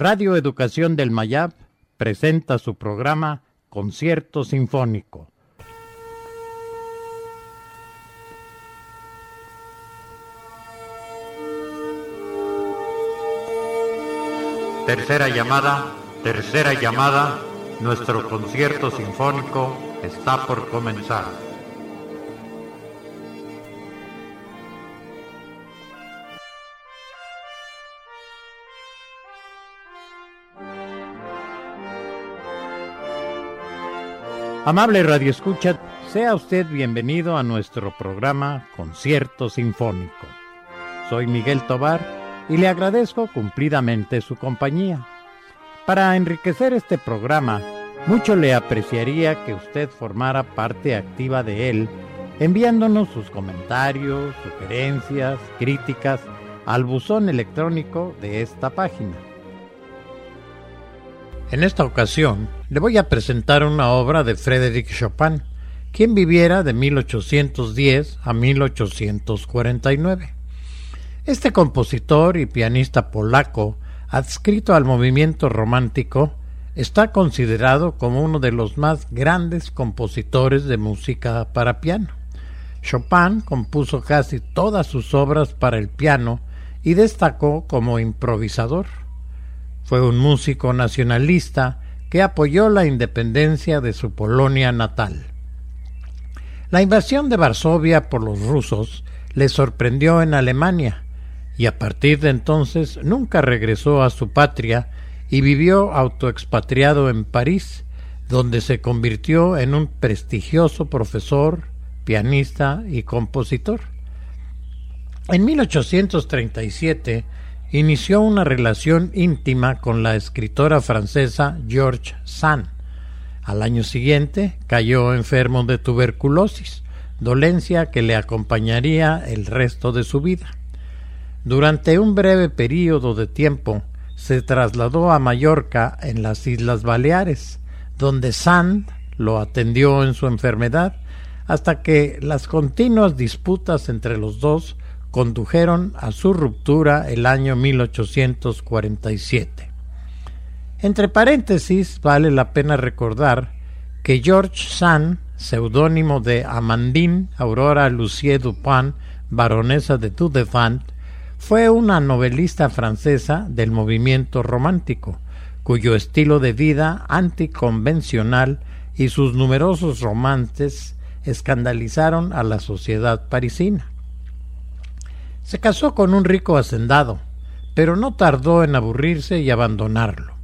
Radio Educación del Mayab presenta su programa Concierto Sinfónico. Tercera llamada, tercera llamada, nuestro concierto sinfónico está por comenzar. Amable Radio Escucha, sea usted bienvenido a nuestro programa Concierto Sinfónico. Soy Miguel Tobar y le agradezco cumplidamente su compañía. Para enriquecer este programa, mucho le apreciaría que usted formara parte activa de él, enviándonos sus comentarios, sugerencias, críticas al buzón electrónico de esta página en esta ocasión le voy a presentar una obra de Frédéric Chopin, quien viviera de 1810 a 1849. Este compositor y pianista polaco, adscrito al movimiento romántico, está considerado como uno de los más grandes compositores de música para piano. Chopin compuso casi todas sus obras para el piano y destacó como improvisador. Fue un músico nacionalista que apoyó la independencia de su Polonia natal. La invasión de Varsovia por los rusos le sorprendió en Alemania y a partir de entonces nunca regresó a su patria y vivió autoexpatriado en París, donde se convirtió en un prestigioso profesor, pianista y compositor. En 1837 inició una relación íntima con la escritora francesa George Sand. Al año siguiente cayó enfermo de tuberculosis, dolencia que le acompañaría el resto de su vida. Durante un breve período de tiempo se trasladó a Mallorca en las Islas Baleares, donde Sand lo atendió en su enfermedad hasta que las continuas disputas entre los dos condujeron a su ruptura el año 1847. Entre paréntesis, vale la pena recordar que George Sand, seudónimo de Amandine Aurora Lucie Dupin, baronesa de Tudefant, fue una novelista francesa del movimiento romántico, cuyo estilo de vida anticonvencional y sus numerosos romances escandalizaron a la sociedad parisina. Se casó con un rico hacendado, pero no tardó en aburrirse y abandonarlo.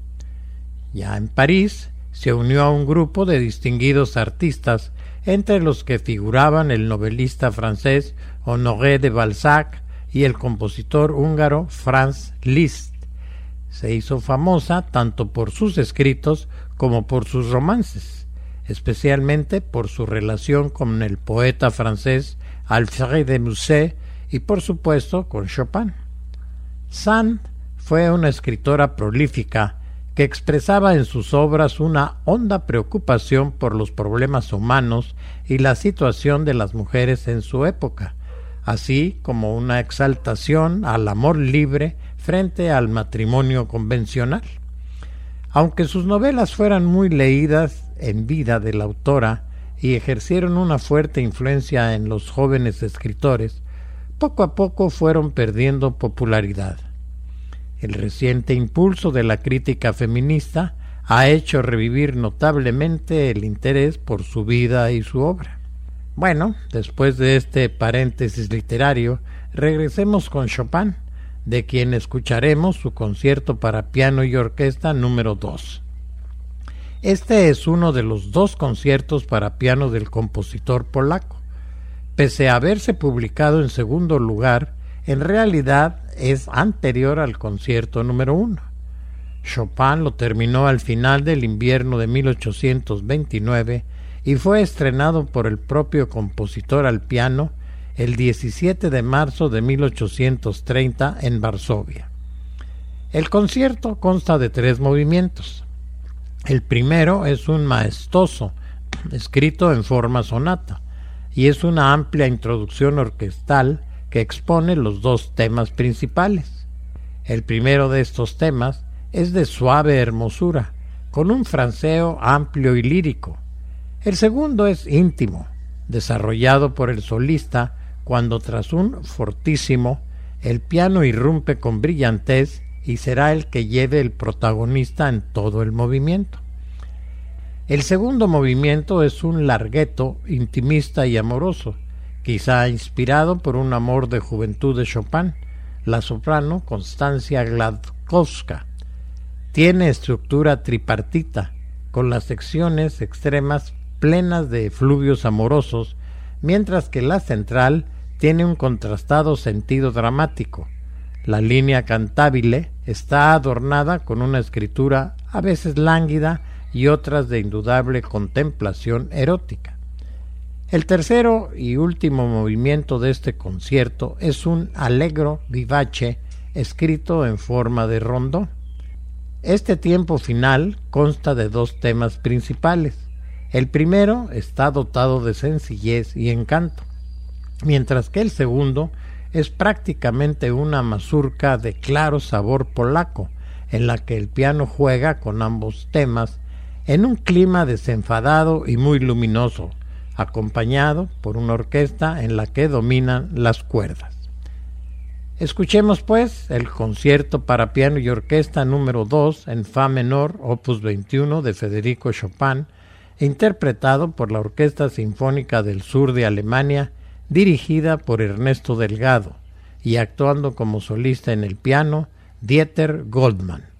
Ya en París se unió a un grupo de distinguidos artistas, entre los que figuraban el novelista francés Honoré de Balzac y el compositor húngaro Franz Liszt. Se hizo famosa tanto por sus escritos como por sus romances, especialmente por su relación con el poeta francés Alfred de Musset y por supuesto con Chopin. Sand fue una escritora prolífica que expresaba en sus obras una honda preocupación por los problemas humanos y la situación de las mujeres en su época, así como una exaltación al amor libre frente al matrimonio convencional. Aunque sus novelas fueran muy leídas en vida de la autora y ejercieron una fuerte influencia en los jóvenes escritores, poco a poco fueron perdiendo popularidad. El reciente impulso de la crítica feminista ha hecho revivir notablemente el interés por su vida y su obra. Bueno, después de este paréntesis literario, regresemos con Chopin, de quien escucharemos su concierto para piano y orquesta número 2. Este es uno de los dos conciertos para piano del compositor polaco. Pese a haberse publicado en segundo lugar, en realidad es anterior al concierto número uno. Chopin lo terminó al final del invierno de 1829 y fue estrenado por el propio compositor al piano el 17 de marzo de 1830 en Varsovia. El concierto consta de tres movimientos. El primero es un maestoso, escrito en forma sonata y es una amplia introducción orquestal que expone los dos temas principales. El primero de estos temas es de suave hermosura, con un franceo amplio y lírico. El segundo es íntimo, desarrollado por el solista cuando tras un fortísimo el piano irrumpe con brillantez y será el que lleve el protagonista en todo el movimiento. El segundo movimiento es un largueto intimista y amoroso, quizá inspirado por un amor de juventud de Chopin, la soprano Constancia Gladkowska. Tiene estructura tripartita, con las secciones extremas plenas de fluvios amorosos, mientras que la central tiene un contrastado sentido dramático. La línea cantabile está adornada con una escritura a veces lánguida y otras de indudable contemplación erótica. El tercero y último movimiento de este concierto es un allegro vivace escrito en forma de rondó. Este tiempo final consta de dos temas principales. El primero está dotado de sencillez y encanto, mientras que el segundo es prácticamente una mazurca de claro sabor polaco, en la que el piano juega con ambos temas en un clima desenfadado y muy luminoso, acompañado por una orquesta en la que dominan las cuerdas. Escuchemos pues el concierto para piano y orquesta número 2 en Fa menor, opus 21 de Federico Chopin, interpretado por la Orquesta Sinfónica del Sur de Alemania, dirigida por Ernesto Delgado, y actuando como solista en el piano Dieter Goldman.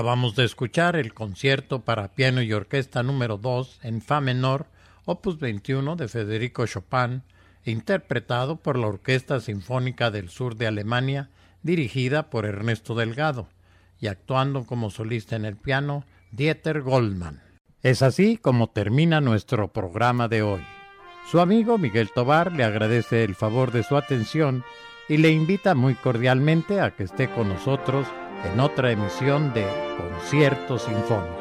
Acabamos de escuchar el concierto para piano y orquesta número 2 en Fa menor, opus 21 de Federico Chopin, interpretado por la Orquesta Sinfónica del Sur de Alemania, dirigida por Ernesto Delgado, y actuando como solista en el piano Dieter Goldman. Es así como termina nuestro programa de hoy. Su amigo Miguel Tobar le agradece el favor de su atención y le invita muy cordialmente a que esté con nosotros en otra emisión de Concierto Sinfónico.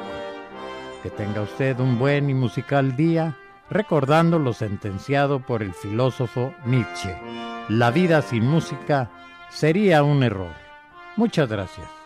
Que tenga usted un buen y musical día, recordando lo sentenciado por el filósofo Nietzsche. La vida sin música sería un error. Muchas gracias.